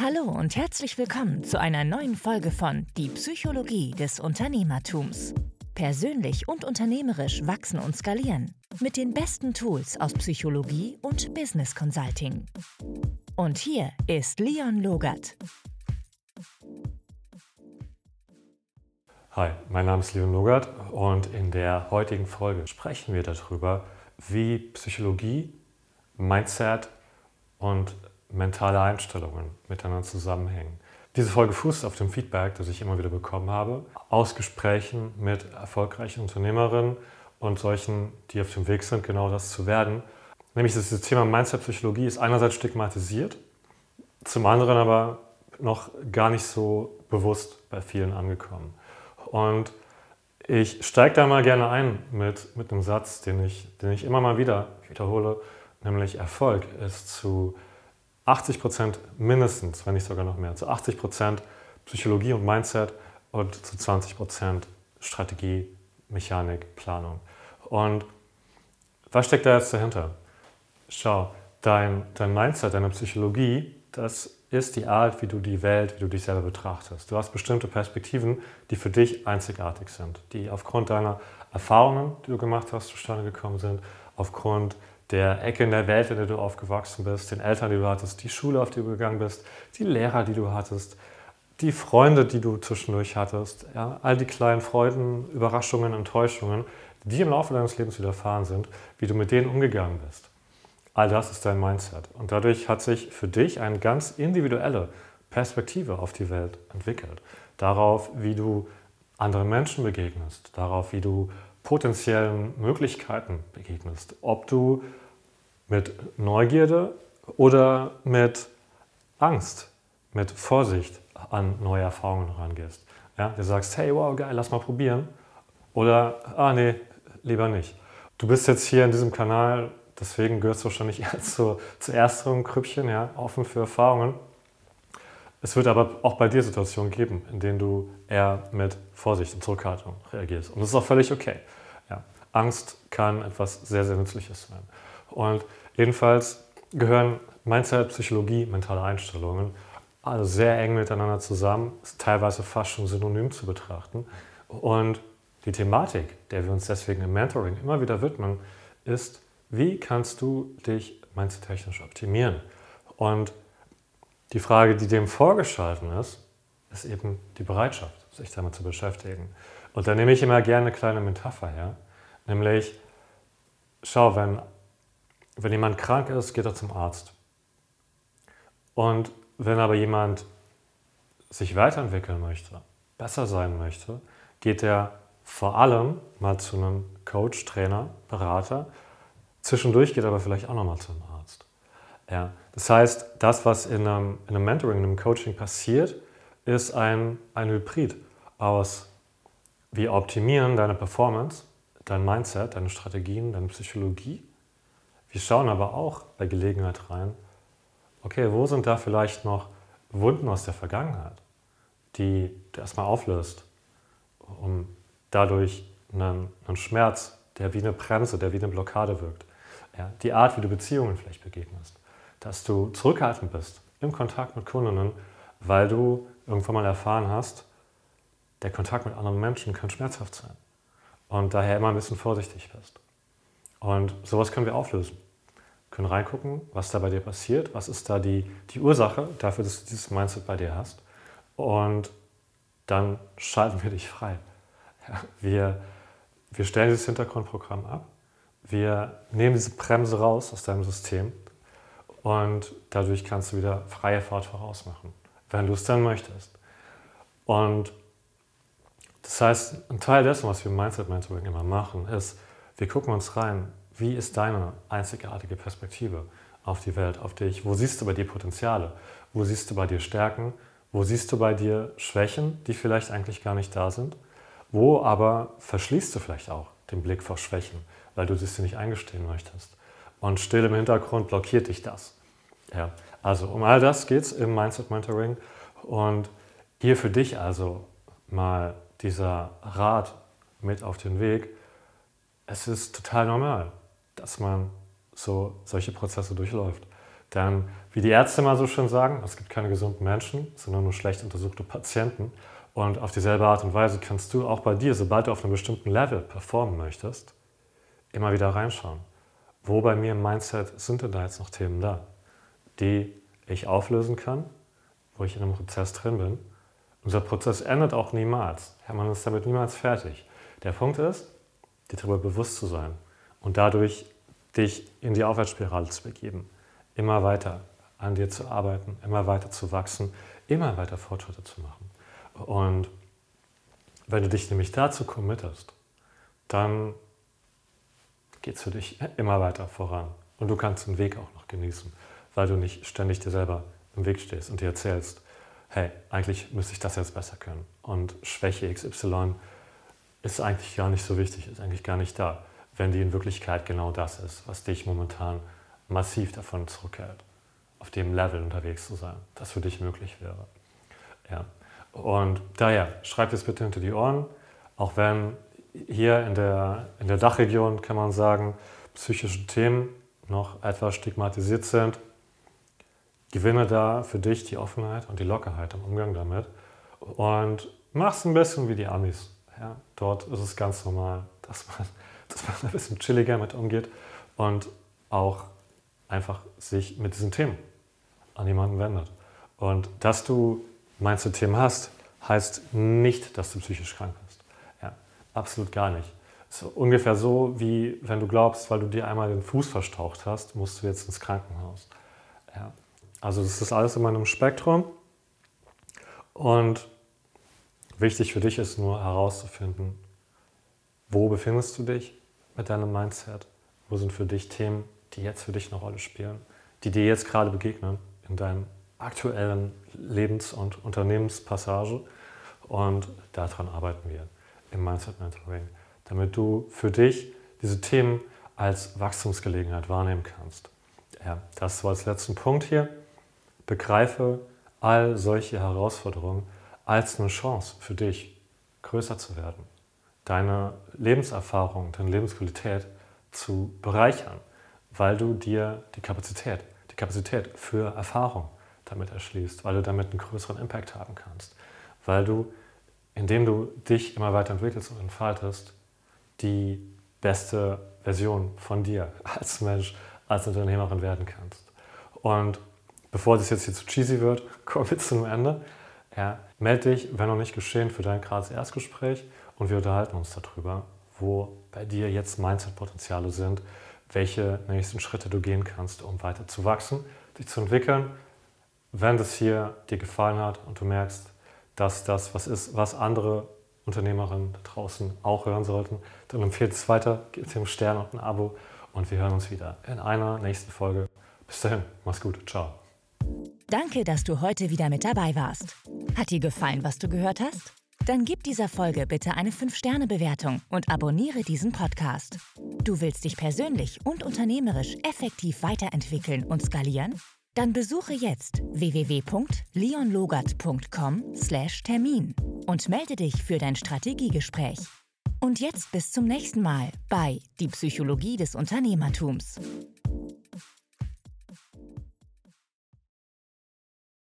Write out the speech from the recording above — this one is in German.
Hallo und herzlich willkommen zu einer neuen Folge von Die Psychologie des Unternehmertums. Persönlich und unternehmerisch wachsen und skalieren mit den besten Tools aus Psychologie und Business Consulting. Und hier ist Leon Logert. Hi, mein Name ist Leon Logert und in der heutigen Folge sprechen wir darüber, wie Psychologie, Mindset und mentale Einstellungen miteinander zusammenhängen. Diese Folge fußt auf dem Feedback, das ich immer wieder bekommen habe, aus Gesprächen mit erfolgreichen Unternehmerinnen und solchen, die auf dem Weg sind, genau das zu werden. Nämlich das Thema Mindset-Psychologie ist einerseits stigmatisiert, zum anderen aber noch gar nicht so bewusst bei vielen angekommen. Und ich steige da mal gerne ein mit, mit einem Satz, den ich, den ich immer mal wieder wiederhole, nämlich Erfolg ist zu 80 Prozent mindestens, wenn nicht sogar noch mehr, zu 80 Prozent Psychologie und Mindset und zu 20 Prozent Strategie, Mechanik, Planung. Und was steckt da jetzt dahinter? Schau, dein, dein Mindset, deine Psychologie, das ist die Art, wie du die Welt, wie du dich selber betrachtest. Du hast bestimmte Perspektiven, die für dich einzigartig sind, die aufgrund deiner Erfahrungen, die du gemacht hast, zustande gekommen sind, aufgrund der Ecke in der Welt, in der du aufgewachsen bist, den Eltern, die du hattest, die Schule, auf die du gegangen bist, die Lehrer, die du hattest, die Freunde, die du zwischendurch hattest, ja, all die kleinen Freuden, Überraschungen, Enttäuschungen, die im Laufe deines Lebens widerfahren sind, wie du mit denen umgegangen bist. All das ist dein Mindset. Und dadurch hat sich für dich eine ganz individuelle Perspektive auf die Welt entwickelt. Darauf, wie du anderen Menschen begegnest, darauf, wie du potenziellen Möglichkeiten begegnest. Ob du mit Neugierde oder mit Angst, mit Vorsicht an neue Erfahrungen rangehst. Ja, du sagst, hey, wow, geil, lass mal probieren. Oder, ah, nee, lieber nicht. Du bist jetzt hier in diesem Kanal, deswegen gehörst du wahrscheinlich eher zu, zu ersteren Krüppchen, ja, offen für Erfahrungen. Es wird aber auch bei dir Situationen geben, in denen du eher mit Vorsicht und Zurückhaltung reagierst. Und das ist auch völlig okay. Angst kann etwas sehr, sehr Nützliches sein. Und jedenfalls gehören Mindset, Psychologie, mentale Einstellungen also sehr eng miteinander zusammen, teilweise fast schon synonym zu betrachten. Und die Thematik, der wir uns deswegen im Mentoring immer wieder widmen, ist, wie kannst du dich mindset-technisch optimieren? Und die Frage, die dem vorgeschalten ist, ist eben die Bereitschaft, sich damit zu beschäftigen. Und da nehme ich immer gerne eine kleine Metapher her, nämlich, schau, wenn, wenn jemand krank ist, geht er zum Arzt. Und wenn aber jemand sich weiterentwickeln möchte, besser sein möchte, geht er vor allem mal zu einem Coach, Trainer, Berater. Zwischendurch geht er aber vielleicht auch nochmal zum Arzt. Ja, das heißt, das, was in einem, in einem Mentoring, in einem Coaching passiert, ist ein, ein Hybrid aus, wir optimieren deine Performance, dein Mindset, deine Strategien, deine Psychologie. Wir schauen aber auch bei Gelegenheit rein, okay, wo sind da vielleicht noch Wunden aus der Vergangenheit, die du erstmal auflöst, um dadurch einen, einen Schmerz, der wie eine Bremse, der wie eine Blockade wirkt, ja, die Art, wie du Beziehungen vielleicht begegnest dass du zurückhaltend bist im Kontakt mit Kundinnen, weil du irgendwann mal erfahren hast, der Kontakt mit anderen Menschen kann schmerzhaft sein und daher immer ein bisschen vorsichtig bist. Und sowas können wir auflösen. Wir können reingucken, was da bei dir passiert, was ist da die, die Ursache dafür, dass du dieses Mindset bei dir hast. Und dann schalten wir dich frei. Ja, wir, wir stellen dieses Hintergrundprogramm ab. Wir nehmen diese Bremse raus aus deinem System und dadurch kannst du wieder freie Fahrt vorausmachen, wenn du es dann möchtest. Und das heißt, ein Teil dessen, was wir im Mindset Mentoring immer machen, ist, wir gucken uns rein, wie ist deine einzigartige Perspektive auf die Welt, auf dich? Wo siehst du bei dir Potenziale? Wo siehst du bei dir Stärken? Wo siehst du bei dir Schwächen, die vielleicht eigentlich gar nicht da sind? Wo aber verschließt du vielleicht auch den Blick vor Schwächen, weil du sie nicht eingestehen möchtest? Und still im Hintergrund blockiert dich das. Ja, also um all das geht es im Mindset Mentoring. Und hier für dich also mal dieser Rat mit auf den Weg. Es ist total normal, dass man so solche Prozesse durchläuft. Denn wie die Ärzte mal so schön sagen, es gibt keine gesunden Menschen, sondern nur schlecht untersuchte Patienten. Und auf dieselbe Art und Weise kannst du auch bei dir, sobald du auf einem bestimmten Level performen möchtest, immer wieder reinschauen. Wo bei mir im Mindset sind denn da jetzt noch Themen da, die ich auflösen kann, wo ich in einem Prozess drin bin. Unser Prozess endet auch niemals. man ist damit niemals fertig. Der Punkt ist, dir darüber bewusst zu sein und dadurch dich in die Aufwärtsspirale zu begeben. Immer weiter an dir zu arbeiten, immer weiter zu wachsen, immer weiter Fortschritte zu machen. Und wenn du dich nämlich dazu committest, dann geht es für dich immer weiter voran. Und du kannst den Weg auch noch genießen, weil du nicht ständig dir selber im Weg stehst und dir erzählst, hey, eigentlich müsste ich das jetzt besser können. Und Schwäche XY ist eigentlich gar nicht so wichtig, ist eigentlich gar nicht da, wenn die in Wirklichkeit genau das ist, was dich momentan massiv davon zurückhält, auf dem Level unterwegs zu sein, das für dich möglich wäre. Ja. Und daher, schreib es bitte hinter die Ohren, auch wenn hier in der, in der Dachregion, kann man sagen, psychische Themen noch etwas stigmatisiert sind, gewinne da für dich die Offenheit und die Lockerheit im Umgang damit und mach es ein bisschen wie die Amis. Ja, dort ist es ganz normal, dass man, dass man ein bisschen chilliger mit umgeht und auch einfach sich mit diesen Themen an jemanden wendet. Und dass du meinst Themen hast, heißt nicht, dass du psychisch krank bist. Ja, absolut gar nicht. Es ist ungefähr so, wie wenn du glaubst, weil du dir einmal den Fuß verstaucht hast, musst du jetzt ins Krankenhaus. Ja. Also das ist alles in meinem Spektrum. Und wichtig für dich ist nur herauszufinden, wo befindest du dich mit deinem Mindset? Wo sind für dich Themen, die jetzt für dich eine Rolle spielen, die dir jetzt gerade begegnen in deinem aktuellen Lebens- und Unternehmenspassage. Und daran arbeiten wir im Mindset Mentoring, damit du für dich diese Themen als Wachstumsgelegenheit wahrnehmen kannst. Ja, das war als letzten Punkt hier. Begreife all solche Herausforderungen als eine Chance für dich, größer zu werden, deine Lebenserfahrung, deine Lebensqualität zu bereichern, weil du dir die Kapazität, die Kapazität für Erfahrung damit erschließt, weil du damit einen größeren Impact haben kannst, weil du, indem du dich immer weiter entwickelst und entfaltest, die beste Version von dir als Mensch, als Unternehmerin werden kannst. Und bevor das jetzt hier zu cheesy wird, kommen wir zum Ende. Ja, melde dich, wenn noch nicht geschehen, für dein gratis Erstgespräch und wir unterhalten uns darüber, wo bei dir jetzt Mindset-Potenziale sind, welche nächsten Schritte du gehen kannst, um weiter zu wachsen, dich zu entwickeln wenn das hier dir gefallen hat und du merkst, dass das was ist, was andere Unternehmerinnen da draußen auch hören sollten, dann empfehlt es weiter, gebt dem Stern und ein Abo und wir hören uns wieder in einer nächsten Folge. Bis dahin, mach's gut, ciao. Danke, dass du heute wieder mit dabei warst. Hat dir gefallen, was du gehört hast? Dann gib dieser Folge bitte eine 5-Sterne-Bewertung und abonniere diesen Podcast. Du willst dich persönlich und unternehmerisch effektiv weiterentwickeln und skalieren? Dann besuche jetzt www.leonlogart.com/termin und melde dich für dein Strategiegespräch. Und jetzt bis zum nächsten Mal bei Die Psychologie des Unternehmertums.